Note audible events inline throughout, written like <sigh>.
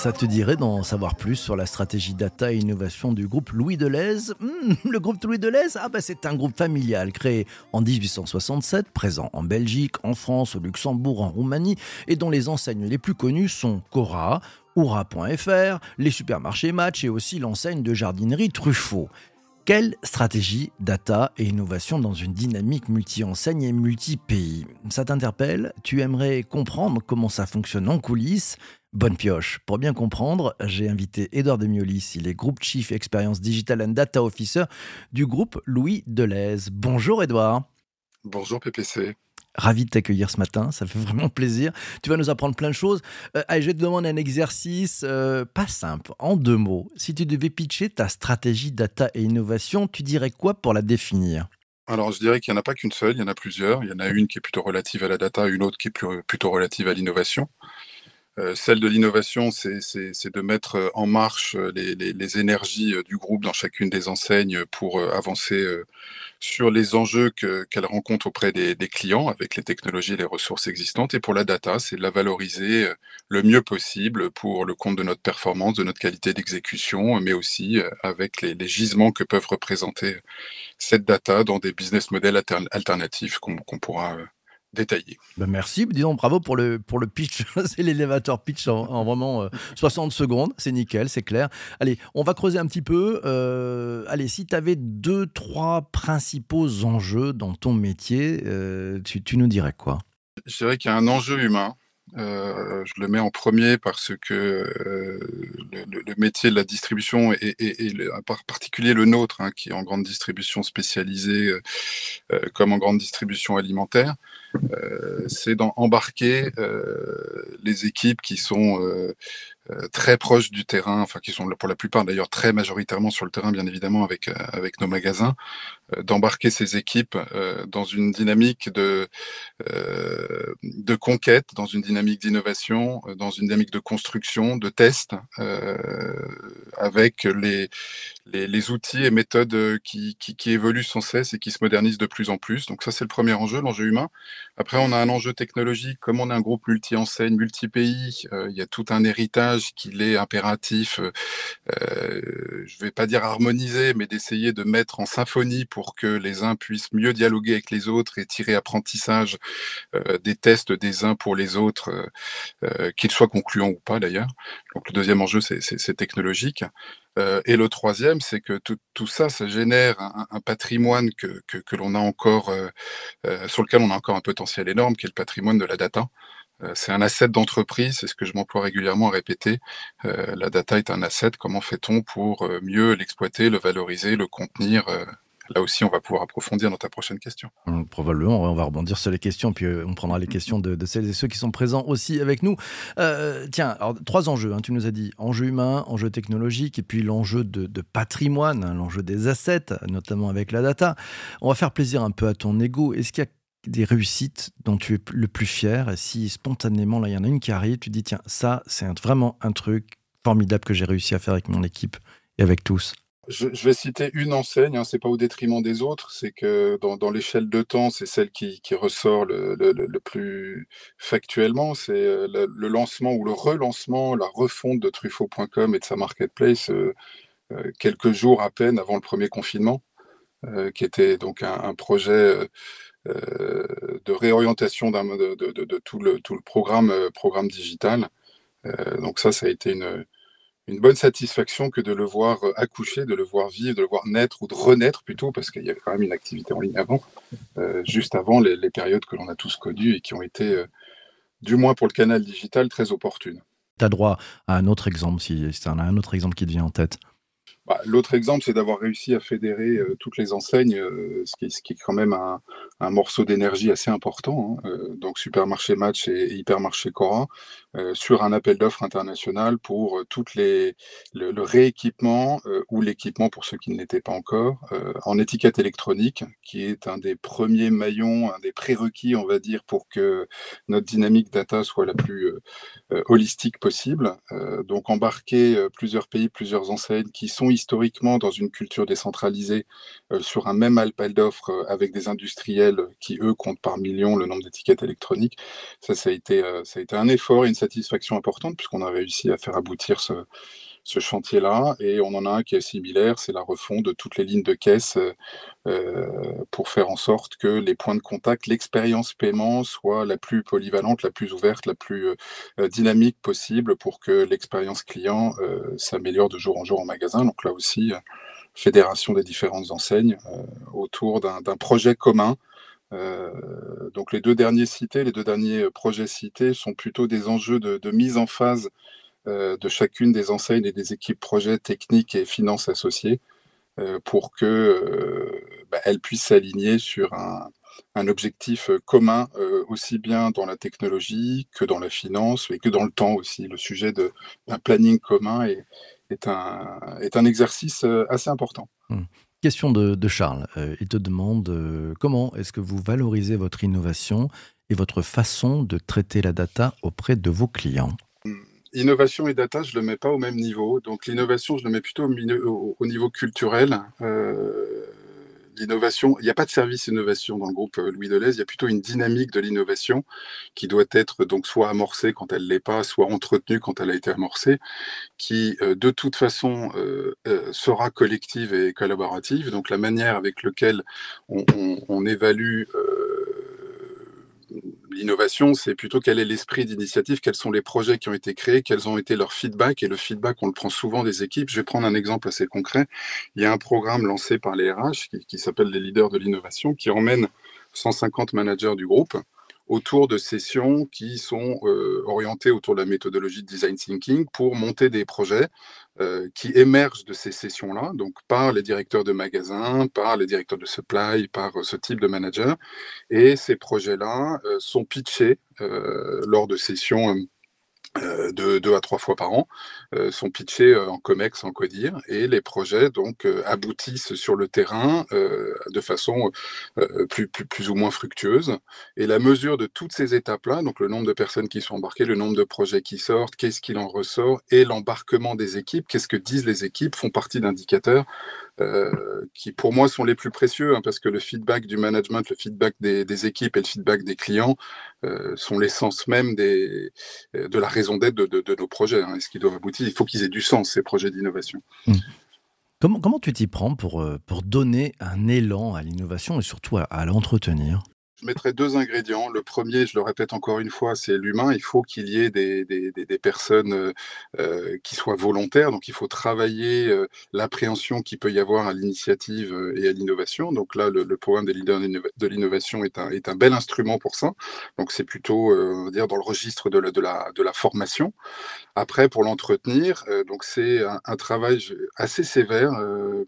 Ça te dirait d'en savoir plus sur la stratégie data et innovation du groupe Louis Deleuze hmm, Le groupe Louis Deleuze ah bah C'est un groupe familial créé en 1867, présent en Belgique, en France, au Luxembourg, en Roumanie, et dont les enseignes les plus connues sont Cora, Oura.fr, les supermarchés Match et aussi l'enseigne de jardinerie Truffaut. Quelle stratégie data et innovation dans une dynamique multi-enseigne et multi-pays? Ça t'interpelle? Tu aimerais comprendre comment ça fonctionne en coulisses? Bonne pioche. Pour bien comprendre, j'ai invité Edouard Demiolis, il est Group Chief Experience Digital and Data Officer du groupe Louis Deleuze. Bonjour Edouard. Bonjour PPC. Ravi de t'accueillir ce matin, ça fait vraiment plaisir. Tu vas nous apprendre plein de choses. Euh, allez, je vais te demander un exercice euh, pas simple, en deux mots. Si tu devais pitcher ta stratégie data et innovation, tu dirais quoi pour la définir? Alors, je dirais qu'il n'y en a pas qu'une seule, il y en a plusieurs. Il y en a une qui est plutôt relative à la data, une autre qui est plutôt relative à l'innovation. Euh, celle de l'innovation, c'est de mettre euh, en marche euh, les, énergies du groupe dans chacune des enseignes pour avancer sur les enjeux qu'elle rencontre auprès des, clients avec les technologies et les ressources existantes. Et pour la data, c'est de la valoriser le mieux possible pour le compte de notre performance, de notre qualité d'exécution, mais aussi avec les, gisements que peuvent représenter cette data dans des business models alternatifs qu'on pourra détaillé. Ben merci, disons bravo pour le, pour le pitch, <laughs> c'est l'élévateur pitch en, vraiment 60 euh, secondes, c'est nickel, c'est clair. Allez, on va creuser un petit peu. Euh, allez, si tu avais deux, trois principaux enjeux dans ton métier, euh, tu, tu, nous dirais quoi? Je dirais qu'il y a un enjeu humain. je le mets en premier parce que le, métier de la distribution et, en particulier le nôtre, hein, qui est en grande distribution spécialisée comme en grande distribution alimentaire, c'est d'embarquer euh, les équipes qui sont euh, très proches du terrain, enfin qui sont pour la plupart d'ailleurs très majoritairement sur le terrain, bien évidemment avec avec nos magasins, d'embarquer ces équipes dans une dynamique de de conquête, dans une dynamique d'innovation, dans une dynamique de construction, de test, avec les, les, outils et méthodes qui, qui, qui évoluent sans cesse et qui se modernisent de plus en plus. Donc ça c'est le premier enjeu, l'enjeu humain. Après, on a un enjeu technologique. Comme on est un groupe multi-enseigne, multi-pays, euh, il y a tout un héritage qu'il est impératif, euh, euh, je ne vais pas dire harmoniser, mais d'essayer de mettre en symphonie pour que les uns puissent mieux dialoguer avec les autres et tirer apprentissage des tests des uns pour les autres, qu'ils soient concluants ou pas d'ailleurs. Donc le deuxième enjeu, c'est technologique. Euh, et le troisième, c'est que tout, ça, ça génère un, patrimoine que, l'on a encore, euh, euh, sur lequel on a encore un potentiel énorme, qui est le patrimoine de la data. C'est un asset d'entreprise, c'est ce que je m'emploie régulièrement à répéter. la data est un asset. Comment fait-on pour mieux l'exploiter, le valoriser, le contenir là aussi, on va pouvoir approfondir dans ta prochaine question. Hum, probablement, on va rebondir sur les questions, puis euh, on prendra les questions de, celles et ceux qui sont présents aussi avec nous. Euh, tiens, alors, trois enjeux, hein, tu nous as dit enjeu humain, enjeu technologique, et puis l'enjeu de, patrimoine, hein, l'enjeu des assets, notamment avec la data. On va faire plaisir un peu à ton ego. Est-ce qu'il y a des réussites dont tu es le plus fier. Et si spontanément là il y en a une qui arrive tu dis tiens ça c'est vraiment un truc formidable que j'ai réussi à faire avec mon équipe et avec tous. Je, vais citer une enseigne, hein, c'est pas au détriment des autres, c'est que dans, l'échelle de temps, c'est celle qui, ressort le, plus factuellement, c'est euh, le, lancement ou le relancement, la refonte de Truffaut.com et de sa marketplace euh, euh, quelques jours à peine avant le premier confinement, qui était donc un, projet de réorientation de, tout, le, le programme, digital. donc ça, ça a été une bonne satisfaction que de le voir euh, accoucher, de le voir vivre, de le voir naître ou de renaître plutôt, parce qu'il y avait quand même une activité en ligne avant, euh, juste avant les, périodes que l'on a tous connues et qui ont été, euh, du moins pour le canal digital, très opportunes. Tu as droit à un autre exemple, si, tu en as un autre exemple qui te vient en tête. Bah, l'autre exemple, c'est d'avoir réussi à fédérer euh, toutes les enseignes, euh, ce, qui, est quand même un, morceau d'énergie assez important. Hein, euh, donc Supermarché Match et, Hypermarché Cora, sur un appel d'offres international pour toutes les, le, le rééquipement ou l'équipement pour ceux qui ne l'étaient pas encore en étiquette électronique, qui est un des premiers maillons, un des prérequis, on va dire, pour que notre dynamique data soit la plus holistique possible. donc embarquer plusieurs pays, plusieurs enseignes qui sont historiquement dans une culture décentralisée euh, sur un même appel d'offres euh, avec des industriels qui, eux, comptent par millions le nombre d'étiquettes électroniques. Ça, ça a, été, euh, ça a été un effort et une satisfaction importante puisqu'on a réussi à faire aboutir ce, ce chantier-là. Et on en a un qui est similaire, c'est la refonte de toutes les lignes de caisse euh, pour faire en sorte que les points de contact, l'expérience paiement soit la plus polyvalente, la plus ouverte, la plus euh, dynamique possible pour que l'expérience client euh, s'améliore de jour en jour en magasin. Donc là aussi, fédération des différentes enseignes autour d'un projet commun. donc les deux derniers cités, les deux derniers projets cités sont plutôt des enjeux de, mise en phase de chacune des enseignes et des équipes projets techniques et finances associées euh, pour qu'elles euh, bah, puissent s'aligner sur un, objectif commun, aussi bien dans la technologie que dans la finance et que dans le temps aussi. Le sujet d'un planning commun est, un, est un exercice assez important. Mmh. Question de, Charles. il te demande comment est-ce que vous valorisez votre innovation et votre façon de traiter la data auprès de vos clients? Innovation et data, je ne le mets pas au même niveau. Donc l'innovation, je le mets plutôt au, niveau culturel. Euh, l'innovation, il n'y a pas de service innovation dans le groupe euh, Louis Deleuze, il y a plutôt une dynamique de l'innovation qui doit être donc soit amorcée quand elle ne l'est pas, soit entretenue quand elle a été amorcée, qui euh, de toute façon sera collective et collaborative. Donc la manière avec laquelle on, évalue L'innovation, c'est plutôt quel est l'esprit d'initiative, quels sont les projets qui ont été créés, quels ont été leurs feedbacks. Et le feedback, on le prend souvent des équipes. Je vais prendre un exemple assez concret. Il y a un programme lancé par les RH qui, qui s'appelle les leaders de l'innovation, qui emmène 150 managers du groupe autour de sessions qui sont euh, orientées autour de la méthodologie de design thinking pour monter des projets euh, qui émergent de ces sessions-là, donc par les directeurs de magasins, par les directeurs de supply, par ce type de manager. Et ces projets-là euh, sont pitchés lors de sessions euh, deux, à trois fois par an, euh, sont pitchés euh, en COMEX, en CODIR, et les projets donc aboutissent sur le terrain de façon plus, plus, plus, ou moins fructueuse. Et la mesure de toutes ces étapes-là, donc le nombre de personnes qui sont embarquées, le nombre de projets qui sortent, qu'est-ce qu'il en ressort, et l'embarquement des équipes, qu'est-ce que disent les équipes, font partie d'indicateurs euh, qui pour moi sont les plus précieux, hein, parce que le feedback du management, le feedback des, équipes et le feedback des clients euh, sont l'essence même des, de la raison d'être de, nos projets. Hein, et ce qui doivent aboutir, il faut qu'ils aient du sens, ces projets d'innovation. Mmh. Comment, comment tu t'y prends pour, euh, pour donner un élan à l'innovation et surtout à l'entretenir? Je mettrais deux ingrédients. Le premier, je le répète encore une fois, c'est l'humain. Il faut qu'il y ait des, des, des, personnes euh, euh, qui soient volontaires. Donc, il faut travailler euh, l'appréhension qu'il peut y avoir à l'initiative et à l'innovation. Donc là, le, programme des leaders de l'innovation est un, est un bel instrument pour ça. Donc, c'est plutôt, dire, dans le registre de la, de la, de la formation. Après, pour l'entretenir, donc c'est un, travail assez sévère,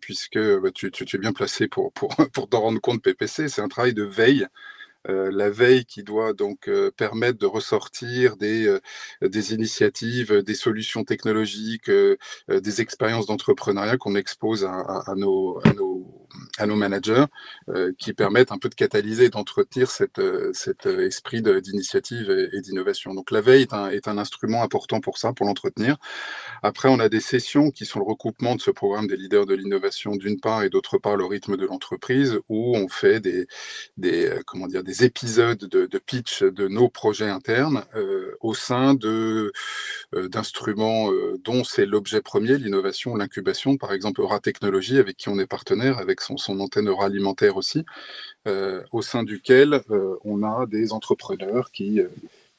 puisque bah, tu, tu, tu, es bien placé pour, pour, <laughs> pour t'en rendre compte, PPC. C'est un travail de veille la veille qui doit donc euh, permettre de ressortir des, euh, des initiatives, des solutions technologiques, des expériences d'entrepreneuriat qu'on expose à, nos, à, nos, managers, qui permettent un peu de catalyser, d'entretenir cet cette esprit d'initiative et, d'innovation. Donc la veille est un, instrument important pour ça, pour l'entretenir. Après, on a des sessions qui sont le recoupement de ce programme des leaders de l'innovation d'une part et d'autre part le rythme de l'entreprise, où on fait des, comment dire, des épisodes de, pitch de nos projets internes euh, au sein euh, d'instruments euh, dont c'est l'objet premier, l'innovation, l'incubation, par exemple Eura Technologies, avec qui on est partenaire, avec son, son antenne alimentaire aussi, au sein duquel on a des entrepreneurs qui,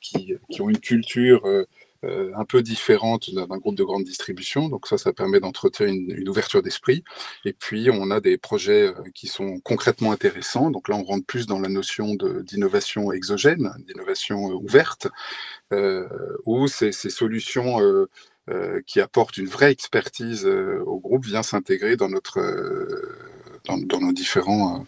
qui, qui ont une culture euh, un peu différente d'un groupe de grande distribution. Donc ça, ça permet d'entretenir une, ouverture d'esprit. Et puis, on a des projets euh, qui sont concrètement intéressants. Donc là, on rentre plus dans la notion d'innovation exogène, d'innovation euh, ouverte, où ces, solutions qui apporte une vraie expertise au groupe, vient s'intégrer dans, notre, dans, nos différentes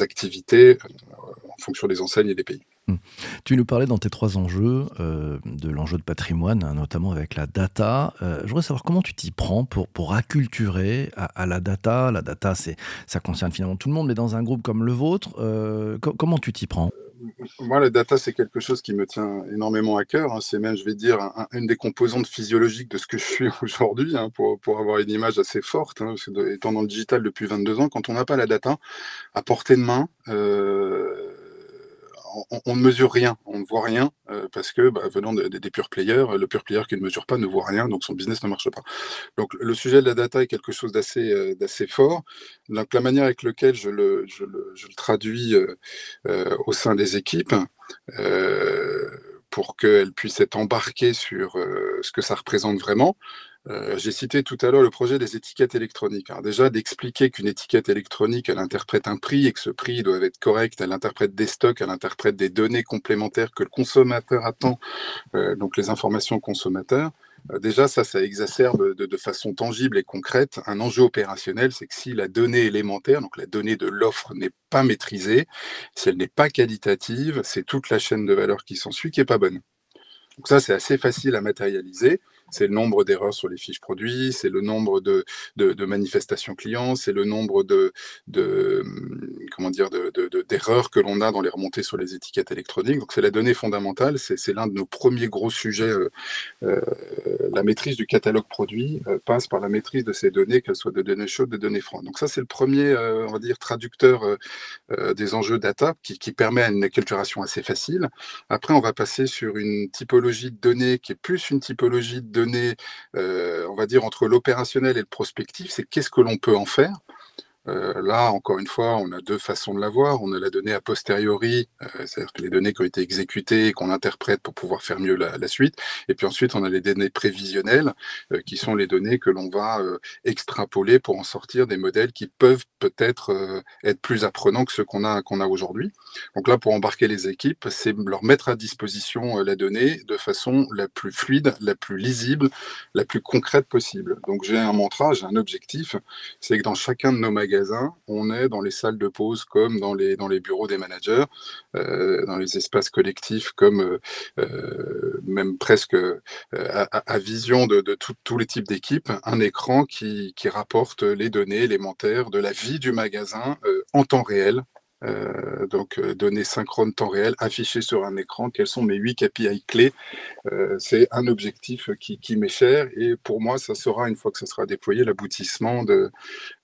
activités en fonction des enseignes et des pays. Mmh. Tu nous parlais dans tes trois enjeux euh, de l'enjeu de patrimoine, hein, notamment avec la data. Euh, je voudrais savoir comment tu t'y prends pour, pour acculturer à, la data. La data, ça concerne finalement tout le monde, mais dans un groupe comme le vôtre, euh, comment tu t'y prends? Moi, la data, c'est quelque chose qui me tient énormément à cœur. Hein. C'est même, je vais dire, une des composantes physiologiques de ce que je suis <laughs> aujourd'hui, hein, pour, pour, avoir une image assez forte. étant dans le digital depuis 22 ans, quand on n'a pas la data à portée de main, on, ne mesure rien, on ne voit rien euh, parce que bah, venant des pure players, le pure player qui ne mesure pas ne voit rien, donc son business ne marche pas. Donc le sujet de la data est quelque chose d'assez euh, fort. Donc la manière avec laquelle je le, traduis euh, au sein des équipes pour qu'elles puissent être embarquées sur ce que ça représente vraiment. Euh, j'ai cité tout à l'heure le projet des étiquettes électroniques. Alors déjà, d'expliquer qu'une étiquette électronique, elle interprète un prix et que ce prix doit être correct, elle interprète des stocks, elle interprète des données complémentaires que le consommateur attend, euh, donc les informations consommateurs. Euh, déjà, ça, ça exacerbe de, de, façon tangible et concrète un enjeu opérationnel, c'est que si la donnée élémentaire, donc la donnée de l'offre, n'est pas maîtrisée, si elle n'est pas qualitative, c'est toute la chaîne de valeur qui s'ensuit qui n'est pas bonne. Donc ça, c'est assez facile à matérialiser c'est le nombre d'erreurs sur les fiches produits, c'est le nombre de, manifestations clients, c'est le nombre de comment dire d'erreurs que l'on a dans les remontées sur les étiquettes électroniques. C'est la donnée fondamentale, c'est l'un de nos premiers gros sujets. Euh, euh, la maîtrise du catalogue produit euh, passe par la maîtrise de ces données, qu'elles soient de données chaudes, de données froides. Donc ça c'est le premier, on dire, traducteur des enjeux data qui, permet une acculturation assez facile. Après on va passer sur une typologie de données qui est plus une typologie de données, on va dire, entre l'opérationnel et le prospectif, c'est qu'est-ce que l'on peut en faire? Euh, là, encore une fois, on a deux façons de l'avoir. On a la donnée a posteriori, euh, c'est-à-dire les données qui ont été exécutées et qu'on interprète pour pouvoir faire mieux la, la, suite. Et puis ensuite, on a les données prévisionnelles, euh, qui sont les données que l'on va extrapoler pour en sortir des modèles qui peuvent peut-être être plus apprenants que ceux qu'on a, qu'on a aujourd'hui. Donc là, pour embarquer les équipes, c'est leur mettre à disposition la donnée de façon la plus fluide, la plus lisible, la plus concrète possible. Donc j'ai un mantra, j'ai un objectif, c'est que dans chacun de nos magasins, on est dans les salles de pause comme dans les, bureaux des managers, euh, dans les espaces collectifs comme euh, euh, même presque à, vision de, tous les types d'équipes, un écran qui, rapporte les données élémentaires de la vie du magasin en temps réel euh, donc euh, données synchrones temps réel affichées sur un écran. Quels sont mes huit KPI clés? Euh, C'est un objectif qui, m'est cher et pour moi, ça sera une fois que ça sera déployé l'aboutissement de,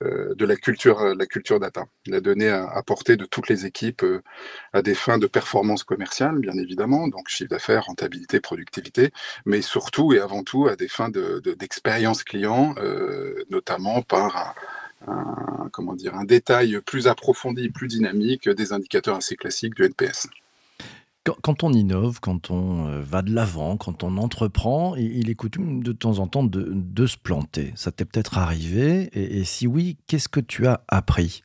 de la culture, la culture data, la donnée à, portée de toutes les équipes à des fins de performance commerciale, bien évidemment, donc chiffre d'affaires, rentabilité, productivité, mais surtout et avant tout à des fins d'expérience de, client, notamment par un, comment dire, un détail plus approfondi, plus dynamique des indicateurs assez classiques du NPS. Quand, on innove, quand on euh, va de l'avant, quand on entreprend, il est coutume de temps en temps de, se planter. Ça t'est peut-être arrivé et, si oui, qu'est-ce que tu as appris?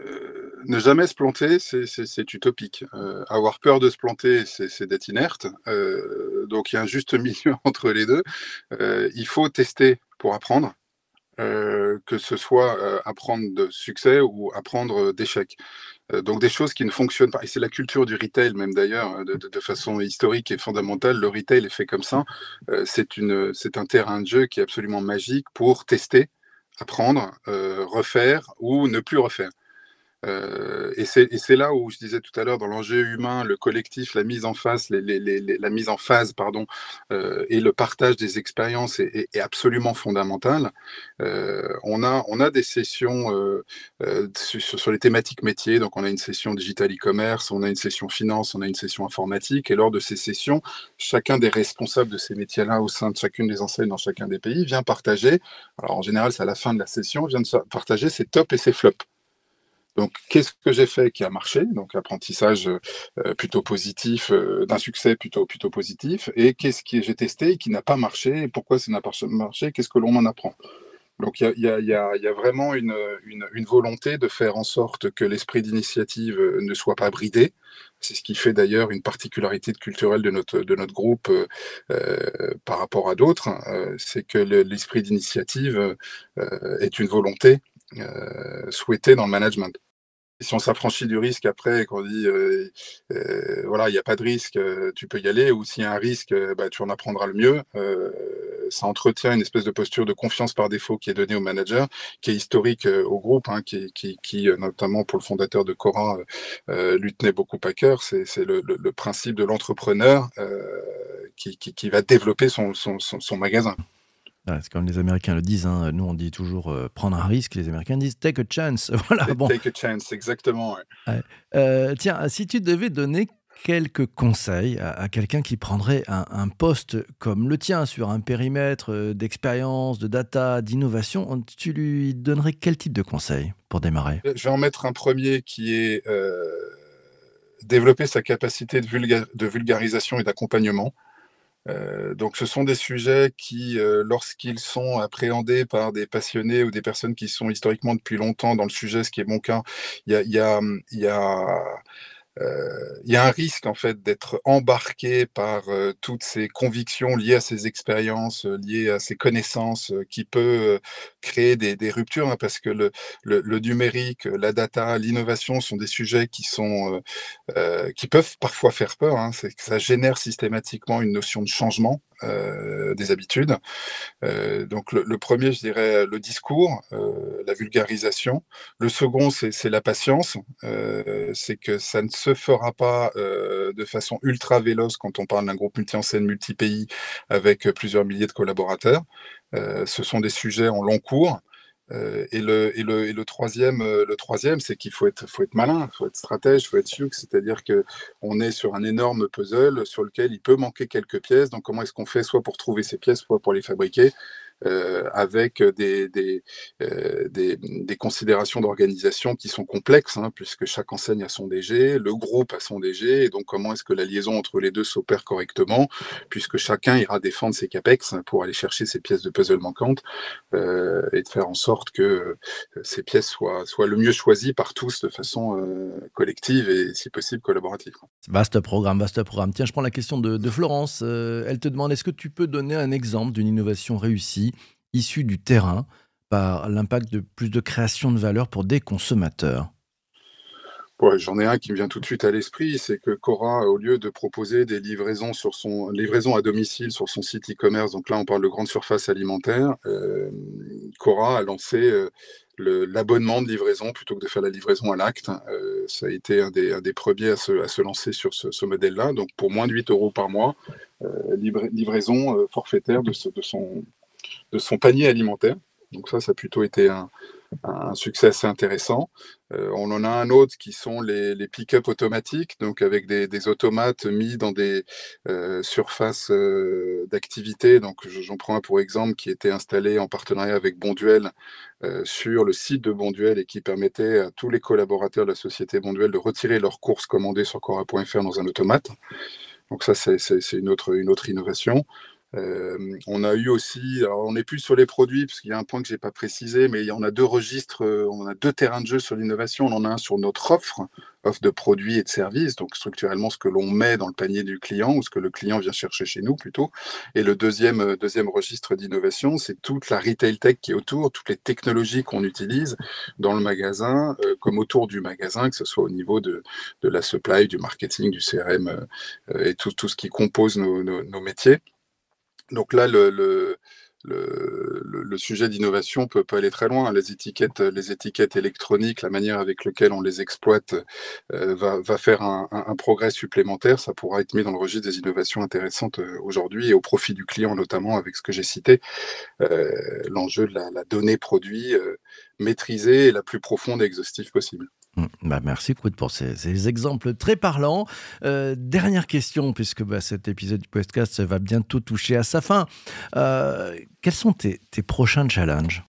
Euh, ne jamais se planter, c'est utopique. Euh, avoir peur de se planter, c'est d'être inerte. donc il y a un juste <laughs> milieu entre les deux. il faut tester pour apprendre. Euh, que ce soit euh, apprendre de succès ou apprendre d'échecs. Euh, donc des choses qui ne fonctionnent pas. Et c'est la culture du retail même d'ailleurs, hein, de, façon historique et fondamentale. Le retail est fait comme ça. c'est un terrain de jeu qui est absolument magique pour tester, apprendre, refaire ou ne plus refaire. Euh, et c'est là où je disais tout à l'heure, dans l'enjeu humain, le collectif, la mise en face, la mise en phase, pardon, euh, et le partage des expériences est, absolument fondamental. Euh, on a des sessions sur, sur, les thématiques métiers, donc on a une session digital e-commerce, on a une session finance, on a une session informatique, et lors de ces sessions, chacun des responsables de ces métiers-là au sein de chacune des enseignes dans chacun des pays vient partager. Alors en général, c'est à la fin de la session, vient de partager ses tops et ses flops. Donc, qu'est-ce que j'ai fait qui a marché? Donc, apprentissage euh, plutôt positif, euh, d'un succès plutôt, plutôt positif. Et qu'est-ce que j'ai testé qui n'a pas marché pourquoi ça n'a pas marché? Qu'est-ce que l'on en apprend? Donc il y, a, vraiment une, une, volonté de faire en sorte que l'esprit d'initiative ne soit pas bridé. C'est ce qui fait d'ailleurs une particularité culturelle de notre, de notre groupe euh, par rapport à d'autres, euh, c'est que l'esprit d'initiative euh, est une volonté souhaitée dans le management si on s'affranchit du risque après, qu'on dit euh, euh, voilà, il n'y a pas de risque, euh, tu peux y aller, ou s'il y a un risque, bah, tu en apprendras le mieux. ça entretient une espèce de posture de confiance par défaut qui est donnée au manager, qui est historique au groupe, hein, qui, qui, notamment pour le fondateur de Cora, lui tenait beaucoup à cœur. C'est le, le, principe de l'entrepreneur qui, qui, va développer son, son, son magasin c'est comme les Américains le disent. Hein. Nous, on dit toujours euh, prendre un risque. Les Américains disent take a chance. <laughs> Voilà, bon. Take a chance, exactement. Euh, tiens, si tu devais donner quelques conseils à, quelqu'un qui prendrait un, poste comme le tien sur un périmètre euh, d'expérience, de data, d'innovation, tu lui donnerais quel type de conseils pour démarrer? Je vais en mettre un premier qui est développer sa capacité de vulgarisation et d'accompagnement. Euh, donc ce sont des sujets qui, euh, lorsqu'ils sont appréhendés par des passionnés ou des personnes qui sont historiquement depuis longtemps dans le sujet, ce qui est mon cas, il y a, y a, y a il y a un risque en fait d'être embarqué par euh, toutes ces convictions liées à ces expériences, euh, liées à ces connaissances, qui peut créer des, ruptures, hein, parce que le, le, numérique, la data, l'innovation sont des sujets qui sont qui peuvent parfois faire peur. Hein, c'est que ça génère systématiquement une notion de changement euh, des habitudes. Euh, donc le, premier, je dirais, le discours, euh, la vulgarisation. Le second, c'est la patience. c'est que ça ne se fera pas de façon ultra véloce quand on parle d'un groupe multi-enseigne, multi-pays avec plusieurs milliers de collaborateurs. ce sont des sujets en long cours. Euh, et, euh, le troisième, c'est qu'il faut être, faut être malin, il faut être stratège, il faut être sûr, c'est-à-dire qu'on est sur un énorme puzzle sur lequel il peut manquer quelques pièces. Donc, comment est-ce qu'on fait soit pour trouver ces pièces, soit pour les fabriquer? Euh, avec euh, des, considérations d'organisation qui sont complexes, hein, puisque chaque enseigne a son DG, le groupe a son DG, et donc comment est-ce que la liaison entre les deux s'opère correctement, puisque chacun ira défendre ses CAPEX pour aller chercher ces pièces de puzzle manquantes, euh, et de faire en sorte que ces pièces soient, le mieux choisies par tous de façon collective et si possible collaborative. Vaste programme, vaste programme. Tiens, je prends la question de Florence. elle te demande, est-ce que tu peux donner un exemple d'une innovation réussie issus du terrain par l'impact de plus de création de valeur pour des consommateurs J'en ai un qui me vient tout de suite à l'esprit, c'est que Cora, au lieu de proposer des livraisons sur son livraison à domicile sur son site e-commerce, donc là on parle de grande surface alimentaire, euh, Cora a lancé euh, l'abonnement de livraison plutôt que de faire la livraison à l'acte. Euh, ça a été un des, premiers à se, à se, lancer sur ce, modèle-là. Donc pour moins de 8 euros par mois, livraison forfaitaire de, son, de son panier alimentaire. Donc ça, ça a plutôt été un, succès assez intéressant. Euh, on en a un autre qui sont les, pick-up automatiques, donc avec des, automates mis dans des euh, surfaces euh, d'activité. Donc j'en prends un pour exemple qui était installé en partenariat avec Bonduel sur le site de Bonduel et qui permettait à tous les collaborateurs de la société Bonduel de retirer leurs courses commandées sur Cora.fr dans un automate. Donc ça, c'est une autre, une autre innovation. On a eu aussi, on n'est plus sur les produits, parce qu'il y a un point que je n'ai pas précisé, mais on a deux registres, on a deux terrains de jeu sur l'innovation. On en a un sur notre offre, offre de produits et de services, donc structurellement ce que l'on met dans le panier du client ou ce que le client vient chercher chez nous plutôt. Et le deuxième, deuxième registre d'innovation, c'est toute la retail tech qui est autour, toutes les technologies qu'on utilise dans le magasin, comme autour du magasin, que ce soit au niveau de, de la supply, du marketing, du CRM et tout, tout ce qui compose nos métiers. Donc là, le, le, le, sujet d'innovation peut, peut, aller très loin. Les étiquettes, les étiquettes électroniques, la manière avec laquelle on les exploite euh, va, faire un, progrès supplémentaire. Ça pourra être mis dans le registre des innovations intéressantes euh, aujourd'hui et au profit du client, notamment avec ce que j'ai cité, euh, l'enjeu de la, donnée produit euh, maîtrisée et la plus profonde et exhaustive possible. Mmh. Bah merci Coude pour ces, exemples très parlants. Euh, dernière question, puisque bah, cet épisode du podcast va bientôt toucher à sa fin. Euh, quels sont tes, prochains challenges?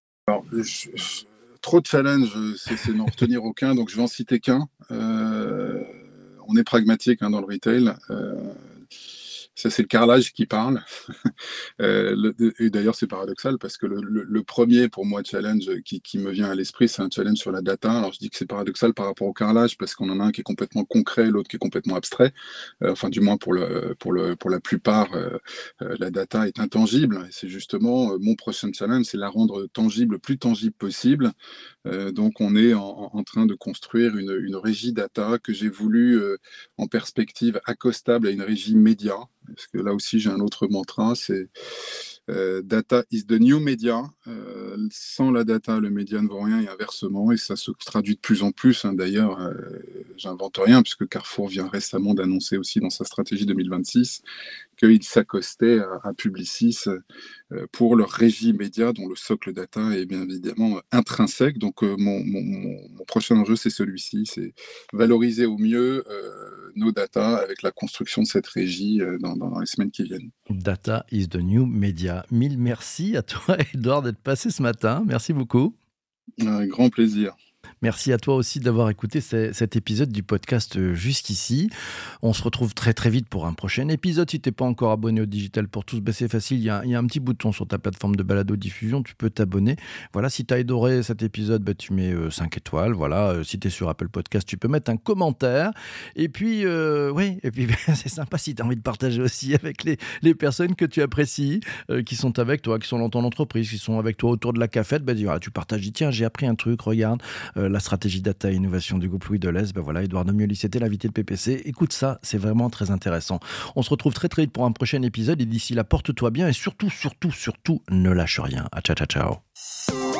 Trop de challenges, c'est n'en retenir aucun, donc je vais en citer qu'un. Euh, on est pragmatique hein, dans le retail. Ça, c'est le carrelage qui parle. <laughs> euh, et d'ailleurs, c'est paradoxal parce que le, premier, pour moi, challenge qui, me vient à l'esprit, c'est un challenge sur la data. Alors, je dis que c'est paradoxal par rapport au carrelage parce qu'on en a un qui est complètement concret, l'autre qui est complètement abstrait. Euh, enfin, du moins, pour, le, pour, le, pour la plupart, euh, la data est intangible. C'est justement mon prochain challenge, c'est la rendre tangible, le plus tangible possible. Donc, on est en, en, train de construire une, une régie data que j'ai voulu en perspective accostable à une régie média parce que là aussi j'ai un autre mantra, c'est euh, data is the new media. Euh, sans la data, le média ne vaut rien et inversement, et ça se traduit de plus en plus. Hein. D'ailleurs, euh, j'invente rien puisque Carrefour vient récemment d'annoncer aussi dans sa stratégie 2026 qu'ils s'accostaient à, Publicis pour leur régie média dont le socle data est bien évidemment intrinsèque. Donc mon, prochain enjeu, c'est celui-ci, c'est valoriser au mieux nos data avec la construction de cette régie dans, dans, les semaines qui viennent. Data is the new media. Mille merci à toi, <laughs> Edouard, d'être passé ce matin. Merci beaucoup. Un grand plaisir. Merci à toi aussi d'avoir écouté cet épisode du podcast euh, jusqu'ici. On se retrouve très très vite pour un prochain épisode. Si tu n'es pas encore abonné au Digital pour tous, ben c'est facile. Il y, a, a, un petit bouton sur ta plateforme de balado diffusion. Tu peux t'abonner. Voilà, si tu as adoré cet épisode, ben tu mets 5 euh, étoiles. Voilà, euh, si tu es sur Apple Podcast, tu peux mettre un commentaire. Et puis, oui, et puis <laughs> c'est sympa si tu as envie de partager aussi avec les, les personnes que tu apprécies, qui sont avec toi, qui sont dans ton entreprise, qui sont avec toi autour de la cafette. Ben, tu partages, tiens, j'ai appris un truc, regarde. La stratégie data et innovation du groupe Louis Deleuze. Ben voilà, Edouard Nomioli, c'était l'invité de PPC. Écoute ça, c'est vraiment très intéressant. On se retrouve très très vite pour un prochain épisode et d'ici là, porte-toi bien et surtout, surtout, surtout, ne lâche rien. À ciao, ciao, ciao.